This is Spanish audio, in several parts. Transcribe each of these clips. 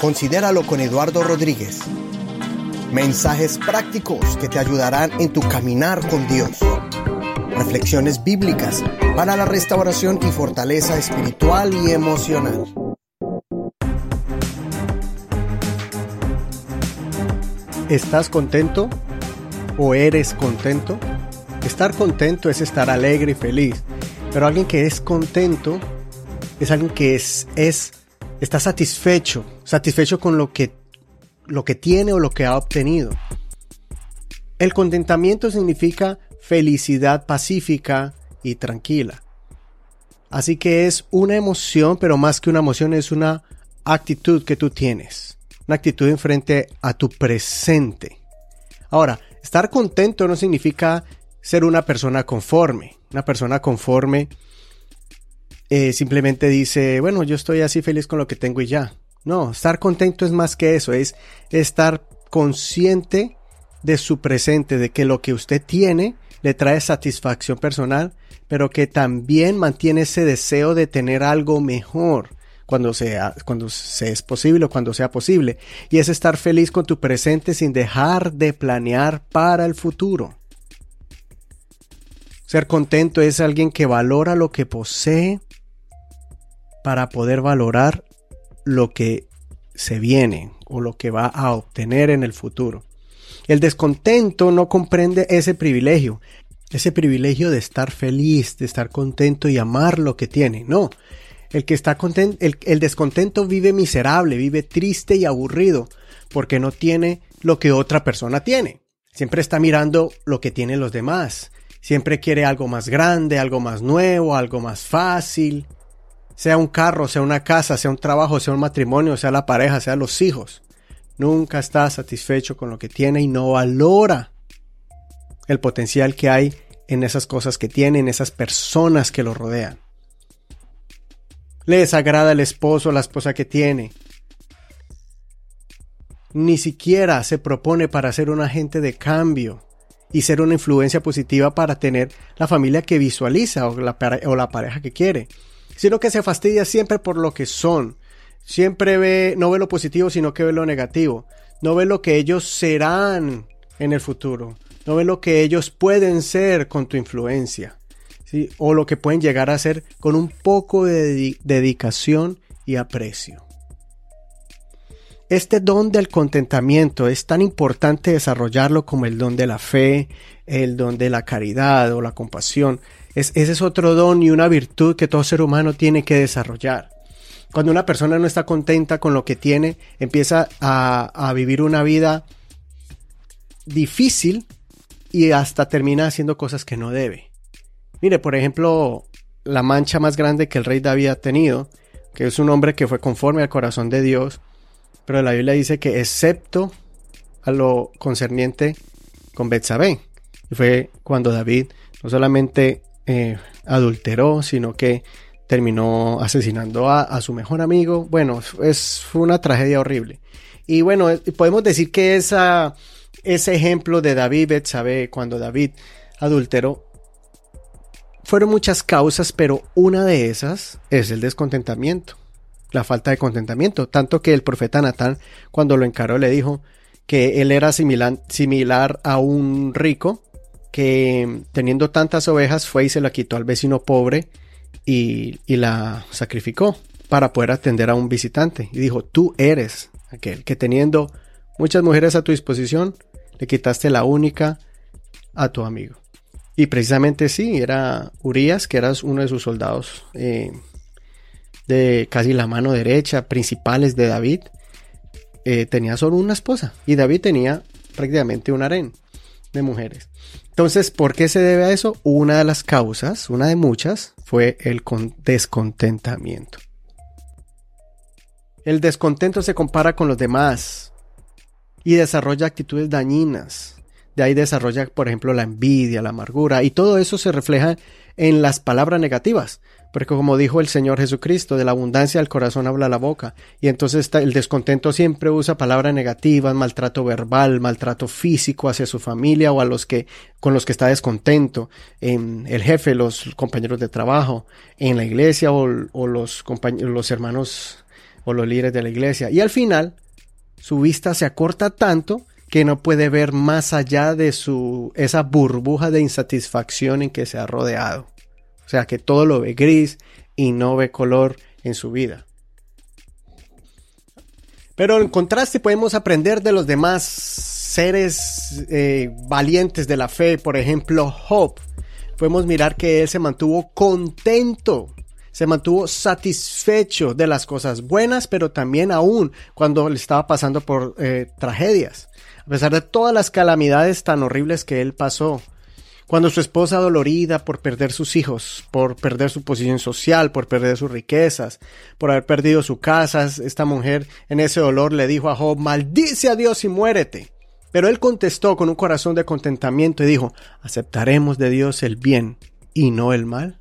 Considéralo con Eduardo Rodríguez. Mensajes prácticos que te ayudarán en tu caminar con Dios. Reflexiones bíblicas para la restauración y fortaleza espiritual y emocional. ¿Estás contento o eres contento? Estar contento es estar alegre y feliz, pero alguien que es contento es alguien que es, es está satisfecho, satisfecho con lo que, lo que tiene o lo que ha obtenido. El contentamiento significa felicidad pacífica y tranquila. Así que es una emoción, pero más que una emoción es una actitud que tú tienes. Una actitud en frente a tu presente. Ahora, estar contento no significa ser una persona conforme. Una persona conforme eh, simplemente dice, bueno, yo estoy así feliz con lo que tengo y ya. No, estar contento es más que eso, es estar consciente de su presente, de que lo que usted tiene le trae satisfacción personal, pero que también mantiene ese deseo de tener algo mejor cuando sea, cuando se es posible o cuando sea posible. Y es estar feliz con tu presente sin dejar de planear para el futuro. Ser contento es alguien que valora lo que posee para poder valorar lo que se viene o lo que va a obtener en el futuro. El descontento no comprende ese privilegio, ese privilegio de estar feliz, de estar contento y amar lo que tiene. No, el que está contento, el, el descontento vive miserable, vive triste y aburrido porque no tiene lo que otra persona tiene. Siempre está mirando lo que tienen los demás Siempre quiere algo más grande, algo más nuevo, algo más fácil. Sea un carro, sea una casa, sea un trabajo, sea un matrimonio, sea la pareja, sea los hijos. Nunca está satisfecho con lo que tiene y no valora el potencial que hay en esas cosas que tiene, en esas personas que lo rodean. Le desagrada el esposo o la esposa que tiene. Ni siquiera se propone para ser un agente de cambio y ser una influencia positiva para tener la familia que visualiza o la, pareja que quiere, sino que se fastidia siempre por lo que son. Siempre ve, no ve lo positivo, sino que ve lo negativo. No ve lo que ellos serán en el futuro. No ve lo que ellos pueden ser con tu influencia. ¿sí? O lo que pueden llegar a ser con un poco de dedicación y aprecio. Este don del contentamiento es tan importante desarrollarlo como el don de la fe, el don de la caridad o la compasión. Es, ese es otro don y una virtud que todo ser humano tiene que desarrollar. Cuando una persona no está contenta con lo que tiene, empieza a, vivir una vida difícil y hasta termina haciendo cosas que no debe. Mire, por ejemplo, la mancha más grande que el rey David ha tenido, que es un hombre que fue conforme al corazón de Dios, pero la Biblia dice que excepto a lo concerniente con Betsabé. Y fue cuando David no solamente eh, adulteró, sino que terminó asesinando a, su mejor amigo. Bueno, es, una tragedia horrible. Y bueno, eh, podemos decir que esa, ese ejemplo de David Betsabé, cuando David adulteró, fueron muchas causas, pero una de esas es el descontentamiento la falta de contentamiento, tanto que el profeta Natán cuando lo encaró le dijo que él era similar, similar a un rico que teniendo tantas ovejas fue y se la quitó al vecino pobre y, y la sacrificó para poder atender a un visitante. Y dijo, tú eres aquel que teniendo muchas mujeres a tu disposición, le quitaste la única a tu amigo. Y precisamente sí, era Urias, que era uno de sus soldados eh, de casi la mano derecha, principales de David, eh, tenía solo una esposa y David tenía prácticamente un harén de mujeres. Entonces, ¿por qué se debe a eso? Una de las causas, una de muchas, fue el descontentamiento. El descontento se compara con los demás y desarrolla actitudes dañinas. De ahí desarrolla, por ejemplo, la envidia, la amargura, y todo eso se refleja en las palabras negativas. Porque como dijo el Señor Jesucristo, de la abundancia del corazón habla la boca. Y entonces el descontento siempre usa palabras negativas, maltrato verbal, maltrato físico hacia su familia o a los que, con los que está descontento. En el jefe, los compañeros de trabajo, en la iglesia o, los, compañeros, los hermanos o los líderes de la iglesia. Y al final, su vista se acorta tanto que no puede ver más allá de su esa burbuja de insatisfacción en que se ha rodeado. Sea, que todo lo ve gris y no ve color en su vida. Pero en contraste podemos aprender de los demás seres eh, valientes de la fe, por ejemplo Job. Podemos mirar que él se mantuvo contento, se mantuvo satisfecho de las cosas buenas, pero también aún cuando le estaba pasando por eh, tragedias. A pesar de todas las calamidades tan horribles que él pasó, cuando su esposa dolorida por perder sus hijos, por perder su posición social, por perder sus riquezas, por haber perdido su casa, esta mujer en ese dolor le dijo a Job, maldice a Dios y muérete. Pero él contestó con un corazón de contentamiento y dijo, ¿aceptaremos de Dios el bien y no el mal?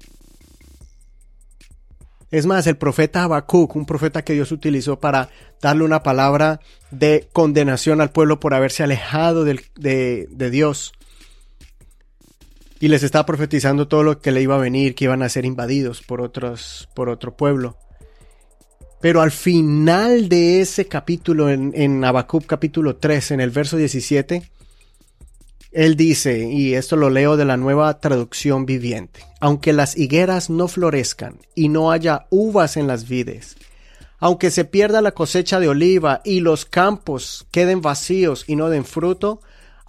Es más, el profeta Habacuc, un profeta que Dios utilizó para darle una palabra de condenación al pueblo por haberse alejado de, de Dios, y les estaba profetizando todo lo que le iba a venir, que iban a ser invadidos por otros, por otro pueblo. Pero al final de ese capítulo, en, en Habacuc capítulo 3, en el verso 17, él dice, y esto lo leo de la nueva traducción viviente, aunque las higueras no florezcan y no haya uvas en las vides, aunque se pierda la cosecha de oliva y los campos queden vacíos y no den fruto,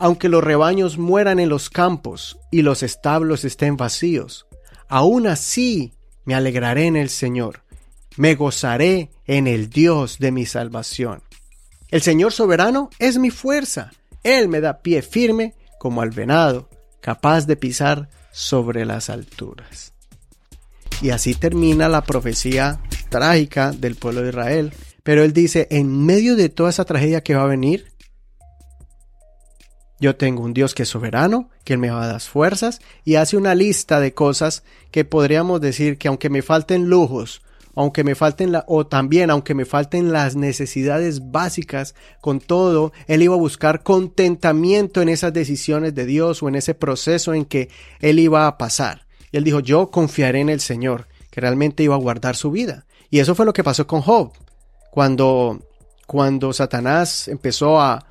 aunque los rebaños mueran en los campos y los establos estén vacíos, aún así me alegraré en el Señor, me gozaré en el Dios de mi salvación. El Señor soberano es mi fuerza, Él me da pie firme como al venado, capaz de pisar sobre las alturas. Y así termina la profecía trágica del pueblo de Israel. Pero él dice, en medio de toda esa tragedia que va a venir, yo tengo un Dios que es soberano, que me va a dar fuerzas y hace una lista de cosas que podríamos decir que aunque me falten lujos, aunque me falten la, o también aunque me falten las necesidades básicas, con todo, él iba a buscar contentamiento en esas decisiones de Dios o en ese proceso en que él iba a pasar. Y él dijo, yo confiaré en el Señor, que realmente iba a guardar su vida. Y eso fue lo que pasó con Job. Cuando, cuando Satanás empezó a,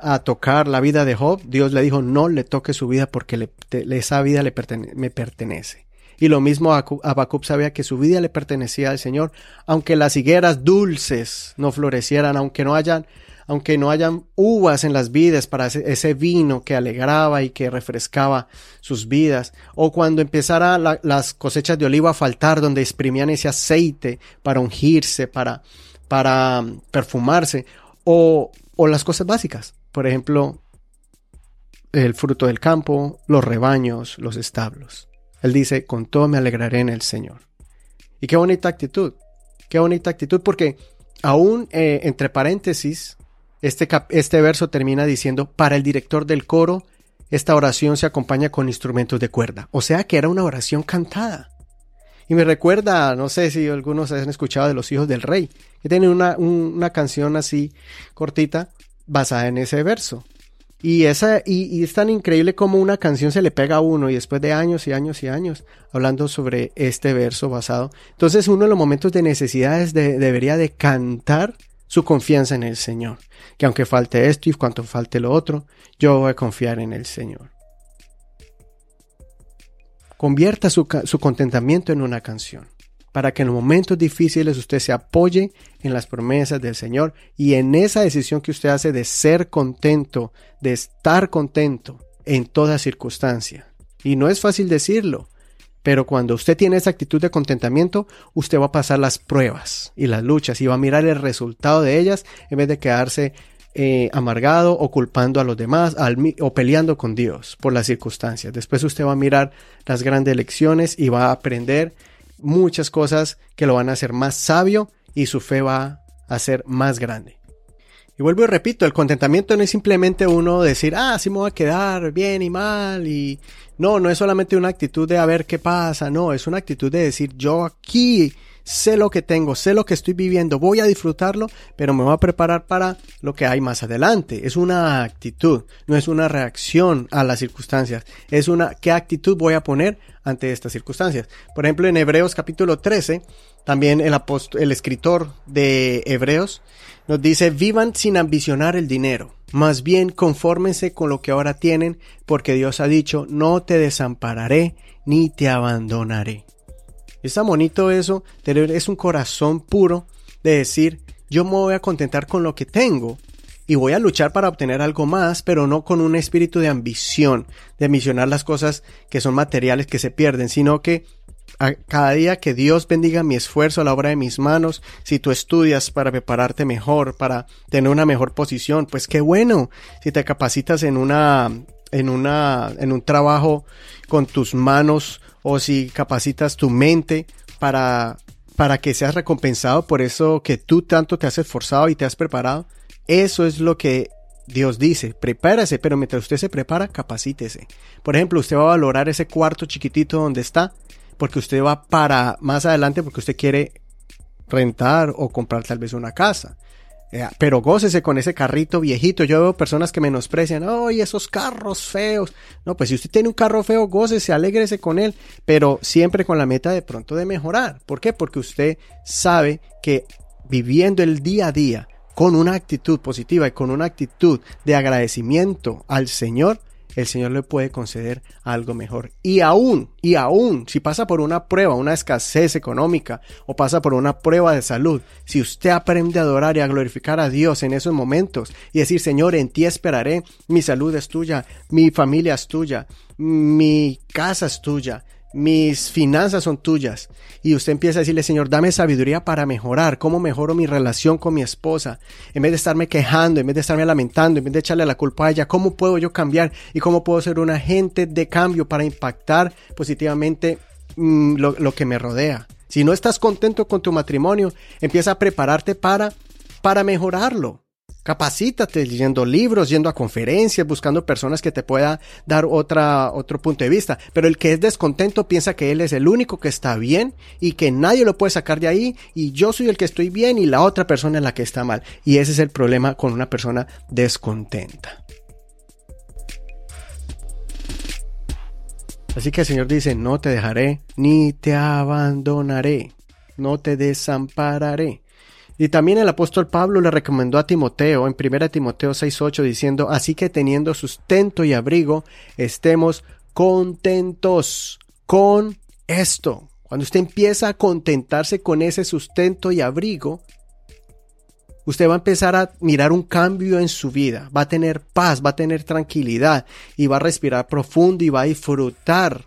a tocar la vida de Job, Dios le dijo, no le toque su vida porque esa vida le me pertenece. Y lo mismo Habacuc sabía que su vida le pertenecía al Señor, aunque las higueras dulces no florecieran, aunque no hayan, aunque no hayan uvas en las vidas para ese, vino que alegraba y que refrescaba sus vidas, o cuando empezara las cosechas de oliva a faltar, donde exprimían ese aceite para ungirse, para, para um, perfumarse, o, o las cosas básicas, por ejemplo, el fruto del campo, los rebaños, los establos. Él dice, con todo me alegraré en el Señor. Y qué bonita actitud, qué bonita actitud, porque aún eh, entre paréntesis, este, este verso termina diciendo, para el director del coro, esta oración se acompaña con instrumentos de cuerda. O sea que era una oración cantada. Y me recuerda, no sé si algunos han escuchado de los hijos del rey, que tienen una, una canción así cortita, basada en ese verso. Y, esa, y, es tan increíble como una canción se le pega a uno y después de años y años y años hablando sobre este verso basado. Entonces uno en los momentos de necesidades debería de cantar su confianza en el Señor. Que aunque falte esto y cuanto falte lo otro, yo voy a confiar en el Señor. Convierta su, su contentamiento en una canción para que en los momentos difíciles usted se apoye en las promesas del Señor y en esa decisión que usted hace de ser contento, de estar contento en toda circunstancia. Y no es fácil decirlo, pero cuando usted tiene esa actitud de contentamiento, usted va a pasar las pruebas y las luchas y va a mirar el resultado de ellas en vez de quedarse eh, amargado o culpando a los demás o peleando con Dios por las circunstancias. Después usted va a mirar las grandes lecciones y va a aprender muchas cosas que lo van a hacer más sabio y su fe va a ser más grande. Y vuelvo y repito, el contentamiento no es simplemente uno decir, ah, sí me voy a quedar bien y mal y no, no es solamente una actitud de a ver qué pasa, no, es una actitud de decir, yo aquí sé lo que tengo, sé lo que estoy viviendo, voy a disfrutarlo, pero me voy a preparar para lo que hay más adelante. Es una actitud, no es una reacción a las circunstancias, es una qué actitud voy a poner ante estas circunstancias. Por ejemplo, en Hebreos capítulo 13, también el, el escritor de Hebreos nos dice, vivan sin ambicionar el dinero, más bien confórmense con lo que ahora tienen, porque Dios ha dicho, no te desampararé ni te abandonaré. Está bonito eso, tener es un corazón puro de decir, yo me voy a contentar con lo que tengo y voy a luchar para obtener algo más, pero no con un espíritu de ambición, de ambicionar las cosas que son materiales que se pierden, sino que a cada día que Dios bendiga mi esfuerzo a la obra de mis manos, si tú estudias para prepararte mejor, para tener una mejor posición, pues qué bueno. Si te capacitas en una en una en un trabajo con tus manos o si capacitas tu mente para, para que seas recompensado por eso que tú tanto te has esforzado y te has preparado. Eso es lo que Dios dice, prepárese, pero mientras usted se prepara, capacítese. Por ejemplo, usted va a valorar ese cuarto chiquitito donde está, porque usted va para más adelante, porque usted quiere rentar o comprar tal vez una casa. Eh, pero gócese con ese carrito viejito. Yo veo personas que menosprecian, ¡ay, esos carros feos! No, pues si usted tiene un carro feo, gócese, alégrese con él, pero siempre con la meta de pronto de mejorar. ¿Por qué? Porque usted sabe que viviendo el día a día con una actitud positiva y con una actitud de agradecimiento al Señor, el Señor le puede conceder algo mejor. Y aún, y aún, si pasa por una prueba, una escasez económica o pasa por una prueba de salud, si usted aprende a adorar y a glorificar a Dios en esos momentos y decir, Señor, en ti esperaré, mi salud es tuya, mi familia es tuya, mi casa es tuya, mis finanzas son tuyas. Y usted empieza a decirle, Señor, dame sabiduría para mejorar. ¿Cómo mejoro mi relación con mi esposa? En vez de estarme quejando, en vez de estarme lamentando, en vez de echarle la culpa a ella, ¿cómo puedo yo cambiar? ¿Y cómo puedo ser un agente de cambio para impactar positivamente mm, lo, lo que me rodea? Si no estás contento con tu matrimonio, empieza a prepararte para, para mejorarlo. Capacítate leyendo libros, yendo a conferencias, buscando personas que te puedan dar otro punto de vista. Pero el que es descontento piensa que él es el único que está bien y que nadie lo puede sacar de ahí y yo soy el que estoy bien y la otra persona es la que está mal. Y ese es el problema con una persona descontenta. Así que el Señor dice, no te dejaré ni te abandonaré, no te desampararé. Y también el apóstol Pablo le recomendó a Timoteo en 1 Timoteo 6:8 diciendo, así que teniendo sustento y abrigo, estemos contentos con esto. Cuando usted empieza a contentarse con ese sustento y abrigo, usted va a empezar a mirar un cambio en su vida, va a tener paz, va a tener tranquilidad y va a respirar profundo y va a disfrutar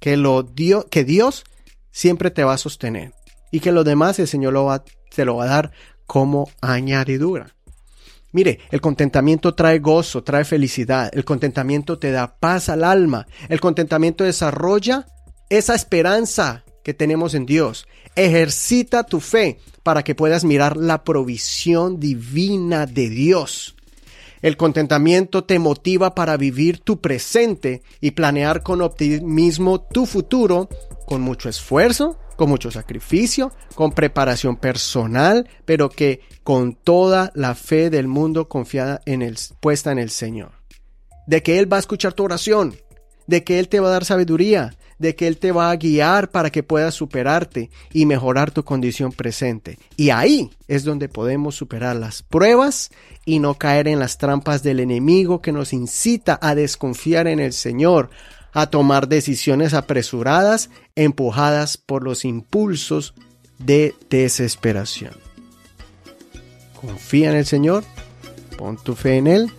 que, lo dio, que Dios siempre te va a sostener y que lo demás el Señor lo va, te lo va a dar como añadidura. Mire, el contentamiento trae gozo, trae felicidad, el contentamiento te da paz al alma, el contentamiento desarrolla esa esperanza que tenemos en Dios. Ejercita tu fe para que puedas mirar la provisión divina de Dios. El contentamiento te motiva para vivir tu presente y planear con optimismo tu futuro con mucho esfuerzo, con mucho sacrificio, con preparación personal, pero que con toda la fe del mundo confiada en el, puesta en el Señor. De que Él va a escuchar tu oración, de que Él te va a dar sabiduría, de que Él te va a guiar para que puedas superarte y mejorar tu condición presente. Y ahí es donde podemos superar las pruebas y no caer en las trampas del enemigo que nos incita a desconfiar en el Señor, a tomar decisiones apresuradas empujadas por los impulsos de desesperación. Confía en el Señor, pon tu fe en Él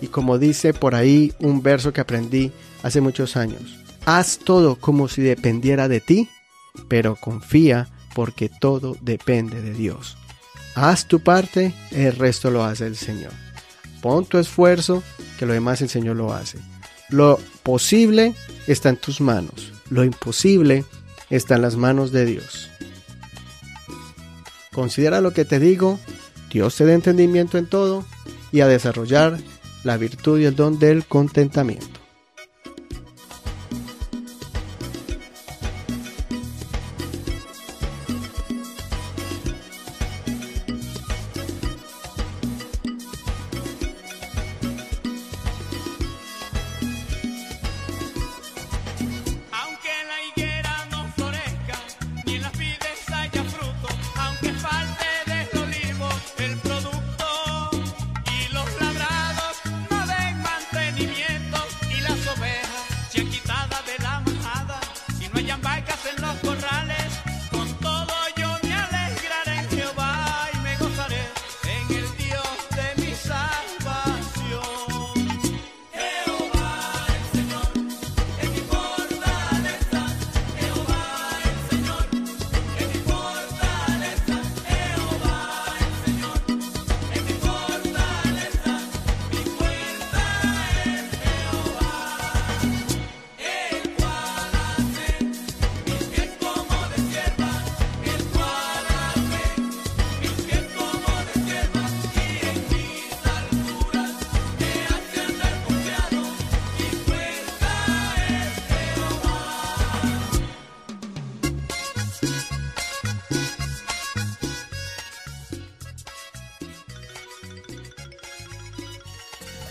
y como dice por ahí un verso que aprendí hace muchos años, haz todo como si dependiera de ti, pero confía porque todo depende de Dios. Haz tu parte, el resto lo hace el Señor. Pon tu esfuerzo, que lo demás el Señor lo hace. Lo posible está en tus manos, lo imposible está en las manos de Dios. Considera lo que te digo, Dios te da entendimiento en todo y a desarrollar la virtud y el don del contentamiento.